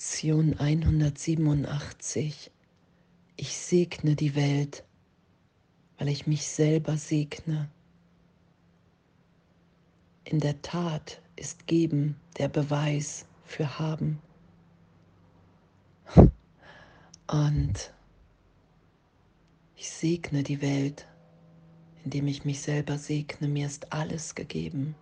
Lektion 187. Ich segne die Welt, weil ich mich selber segne. In der Tat ist Geben der Beweis für Haben. Und ich segne die Welt, indem ich mich selber segne. Mir ist alles gegeben.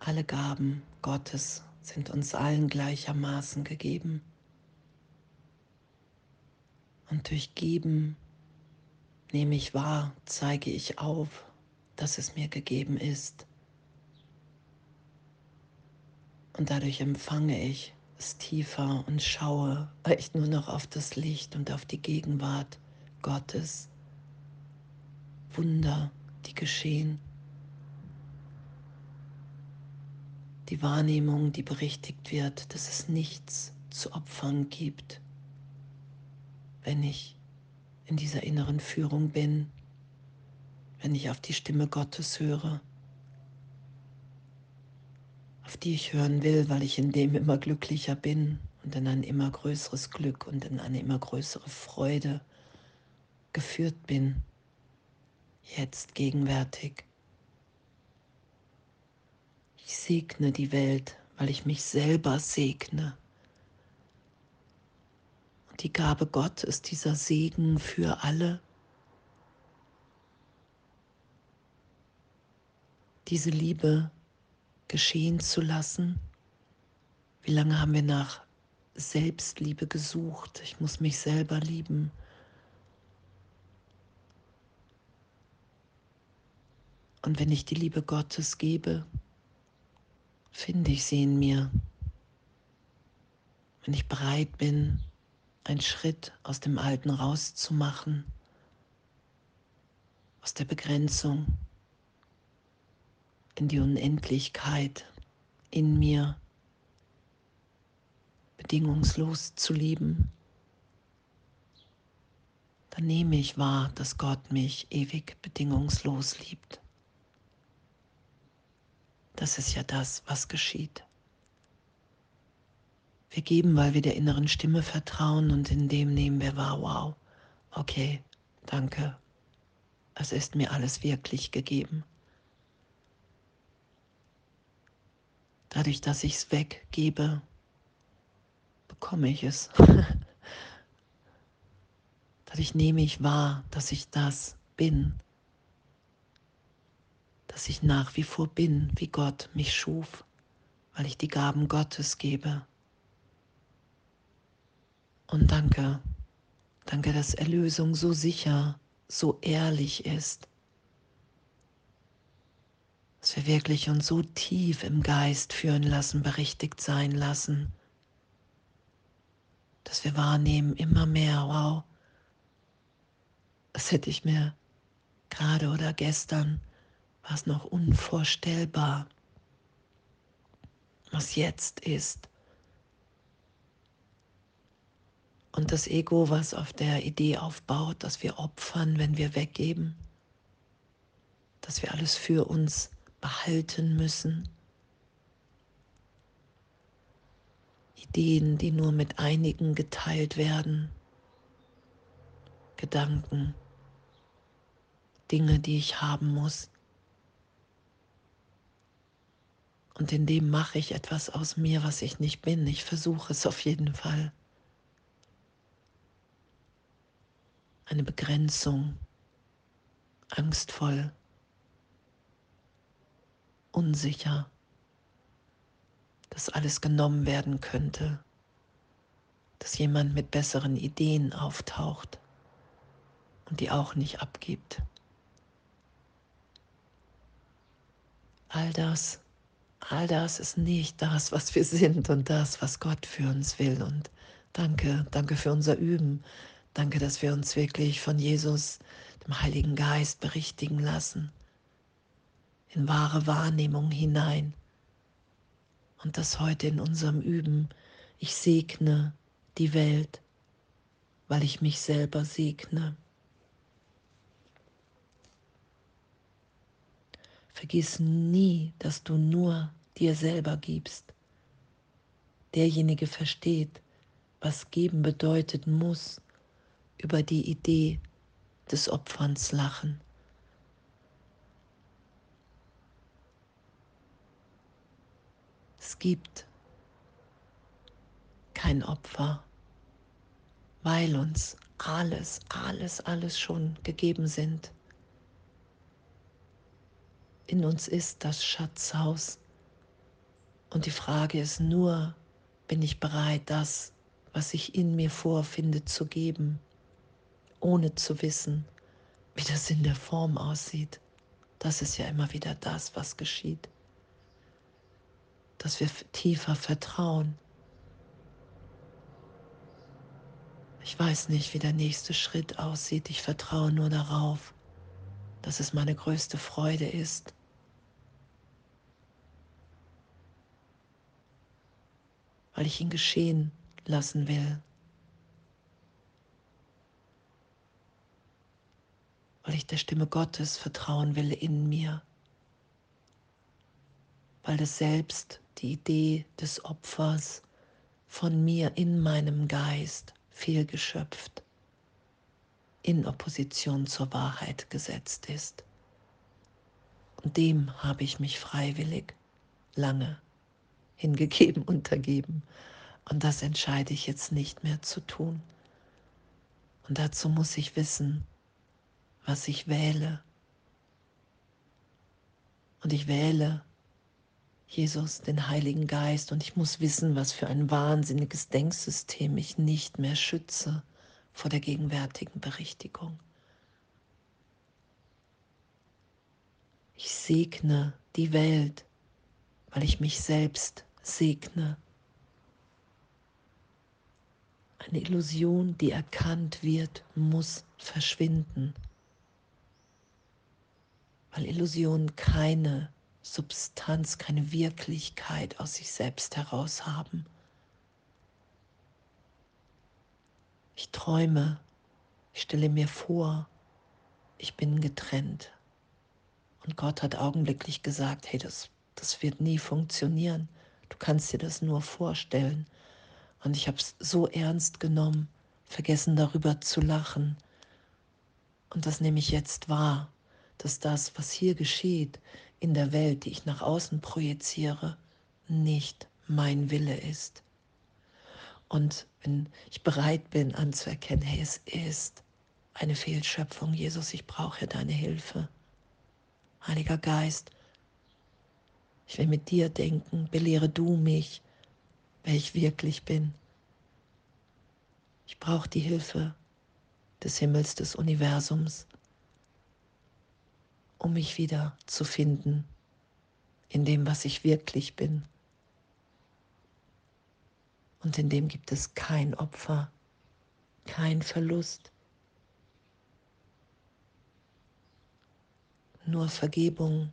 Alle Gaben Gottes sind uns allen gleichermaßen gegeben. Und durch Geben nehme ich wahr, zeige ich auf, dass es mir gegeben ist. Und dadurch empfange ich es tiefer und schaue echt nur noch auf das Licht und auf die Gegenwart Gottes. Wunder, die geschehen. Die Wahrnehmung, die berichtigt wird, dass es nichts zu opfern gibt, wenn ich in dieser inneren Führung bin, wenn ich auf die Stimme Gottes höre, auf die ich hören will, weil ich in dem immer glücklicher bin und in ein immer größeres Glück und in eine immer größere Freude geführt bin, jetzt gegenwärtig. Ich segne die Welt, weil ich mich selber segne. Und die Gabe Gott ist dieser Segen für alle. Diese Liebe geschehen zu lassen. Wie lange haben wir nach Selbstliebe gesucht? Ich muss mich selber lieben. Und wenn ich die Liebe Gottes gebe, finde ich sie in mir. Wenn ich bereit bin, einen Schritt aus dem Alten rauszumachen, aus der Begrenzung in die Unendlichkeit in mir, bedingungslos zu lieben, dann nehme ich wahr, dass Gott mich ewig bedingungslos liebt. Das ist ja das, was geschieht. Wir geben, weil wir der inneren Stimme vertrauen und in dem nehmen wir wahr, wow, okay, danke, es ist mir alles wirklich gegeben. Dadurch, dass ich es weggebe, bekomme ich es. Dadurch nehme ich wahr, dass ich das bin, dass ich nach wie vor bin, wie Gott mich schuf, weil ich die Gaben Gottes gebe. Und danke, danke, dass Erlösung so sicher, so ehrlich ist, dass wir wirklich uns so tief im Geist führen lassen, berichtigt sein lassen, dass wir wahrnehmen immer mehr, wow, das hätte ich mir gerade oder gestern war es noch unvorstellbar, was jetzt ist. Und das Ego, was auf der Idee aufbaut, dass wir opfern, wenn wir weggeben, dass wir alles für uns behalten müssen. Ideen, die nur mit einigen geteilt werden. Gedanken, Dinge, die ich haben muss. Und in dem mache ich etwas aus mir, was ich nicht bin. Ich versuche es auf jeden Fall. Eine Begrenzung, angstvoll, unsicher, dass alles genommen werden könnte, dass jemand mit besseren Ideen auftaucht und die auch nicht abgibt. All das all das ist nicht das, was wir sind und das, was Gott für uns will. Und danke, danke für unser Üben. Danke, dass wir uns wirklich von Jesus, dem Heiligen Geist, berichtigen lassen. In wahre Wahrnehmung hinein. Und das heute in unserem Üben. Ich segne die Welt, weil ich mich selber segne. Vergiss nie, dass du nur dir selber gibst. derjenige versteht, was geben bedeutet muss, über die Idee des Opferns lachen. Es gibt kein Opfer, weil uns alles, alles, alles schon gegeben sind. In uns ist das Schatzhaus. Und die Frage ist nur, bin ich bereit, das, was ich in mir vorfinde, zu geben, ohne zu wissen, wie das in der Form aussieht. Das ist ja immer wieder das, was geschieht. Dass wir tiefer vertrauen. Ich weiß nicht, wie der nächste Schritt aussieht. Ich vertraue nur darauf, dass es meine größte Freude ist, weil ich ihn geschehen lassen will. Weil ich der Stimme Gottes vertrauen will in mir. Weil es selbst die Idee des Opfers von mir in meinem Geist fehlgeschöpft in Opposition zur Wahrheit gesetzt ist. Und dem habe ich mich freiwillig lange hingegeben, untergeben. Und das entscheide ich jetzt nicht mehr zu tun. Und dazu muss ich wissen, was ich wähle. Und ich wähle Jesus, den Heiligen Geist, und ich muss wissen, was für ein wahnsinniges Denksystem ich nicht mehr schütze vor der gegenwärtigen Berichtigung. Ich segne die Welt, weil ich mich selbst segne. Eine Illusion, die erkannt wird, muss verschwinden, weil Illusionen keine Substanz, keine Wirklichkeit aus sich selbst heraus haben. Ich träume, ich stelle mir vor, ich bin getrennt. Und Gott hat augenblicklich gesagt, hey, das, das wird nie funktionieren. Du kannst dir das nur vorstellen. Und ich habe es so ernst genommen, vergessen darüber zu lachen. Und das nehme ich jetzt wahr, dass das, was hier geschieht in der Welt, die ich nach außen projiziere, nicht mein Wille ist. Und wenn ich bereit bin anzuerkennen, hey, es ist eine Fehlschöpfung, Jesus, ich brauche deine Hilfe. Heiliger Geist, ich will mit dir denken, belehre du mich, wer ich wirklich bin. Ich brauche die Hilfe des Himmels, des Universums, um mich wieder zu finden in dem, was ich wirklich bin. Und in dem gibt es kein Opfer, kein Verlust, nur Vergebung,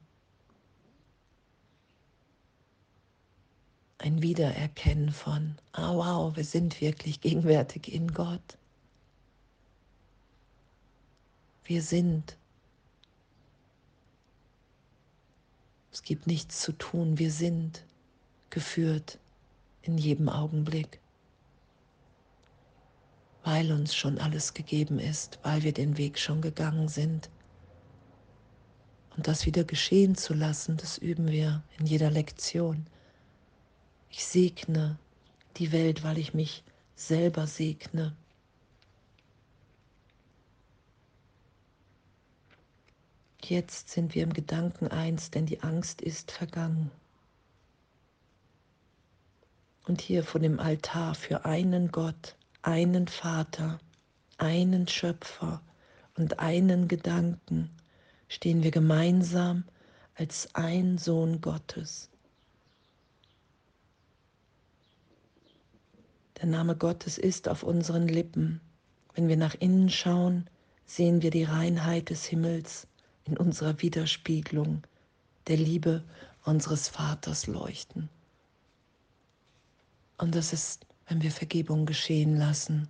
ein Wiedererkennen von, ah wow, wir sind wirklich gegenwärtig in Gott. Wir sind. Es gibt nichts zu tun, wir sind geführt in jedem Augenblick, weil uns schon alles gegeben ist, weil wir den Weg schon gegangen sind. Und das wieder geschehen zu lassen, das üben wir in jeder Lektion. Ich segne die Welt, weil ich mich selber segne. Jetzt sind wir im Gedanken eins, denn die Angst ist vergangen. Und hier vor dem Altar für einen Gott, einen Vater, einen Schöpfer und einen Gedanken stehen wir gemeinsam als ein Sohn Gottes. Der Name Gottes ist auf unseren Lippen. Wenn wir nach innen schauen, sehen wir die Reinheit des Himmels in unserer Widerspiegelung der Liebe unseres Vaters leuchten. Und das ist, wenn wir Vergebung geschehen lassen,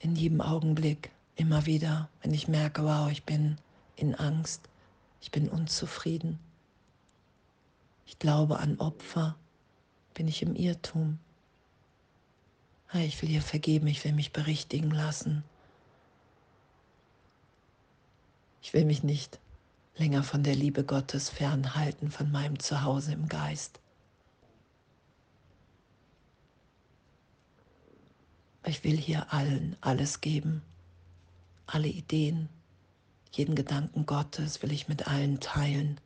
in jedem Augenblick, immer wieder, wenn ich merke, wow, ich bin in Angst, ich bin unzufrieden, ich glaube an Opfer, Bin ich im Irrtum? Ich will dir vergeben, ich will mich berichtigen lassen. Ich will mich nicht länger von der Liebe Gottes fernhalten, von meinem Zuhause im Geist. Ich will hier allen alles geben, alle Ideen, jeden Gedanken Gottes will ich mit allen teilen,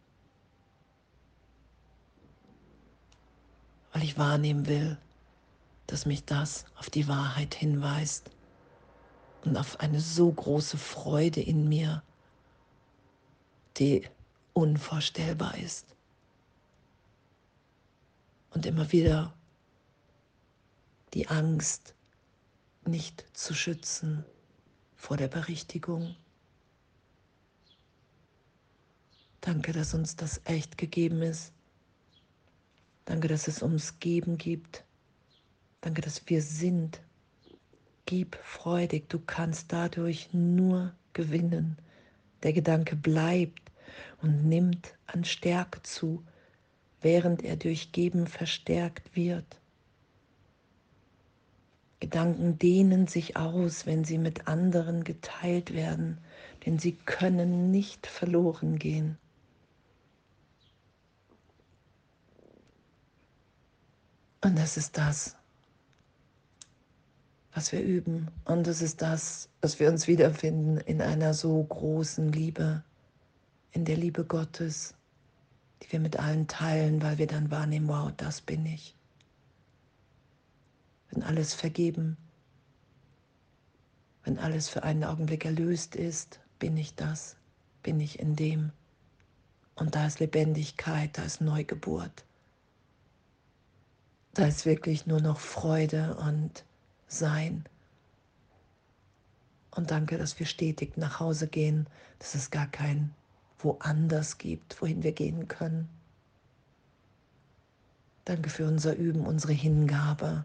weil ich wahrnehmen will, dass mich das auf die Wahrheit hinweist und auf eine so große Freude in mir, die unvorstellbar ist. Und immer wieder die Angst, nicht zu schützen vor der Berichtigung. Danke, dass uns das echt gegeben ist. Danke, dass es ums Geben gibt. Danke, dass wir sind. Gib freudig, du kannst dadurch nur gewinnen. Der Gedanke bleibt und nimmt an Stärke zu, während er durch Geben verstärkt wird. Gedanken dehnen sich aus, wenn sie mit anderen geteilt werden, denn sie können nicht verloren gehen. Und das ist das, was wir üben. Und das ist das, was wir uns wiederfinden in einer so großen Liebe, in der Liebe Gottes, die wir mit allen teilen, weil wir dann wahrnehmen, wow, das bin ich wenn alles vergeben, wenn alles für einen Augenblick erlöst ist, bin ich das, bin ich in dem. Und da ist Lebendigkeit, da ist Neugeburt. Da ist wirklich nur noch Freude und Sein. Und danke, dass wir stetig nach Hause gehen, dass es gar kein woanders gibt, wohin wir gehen können. Danke für unser Üben, unsere Hingabe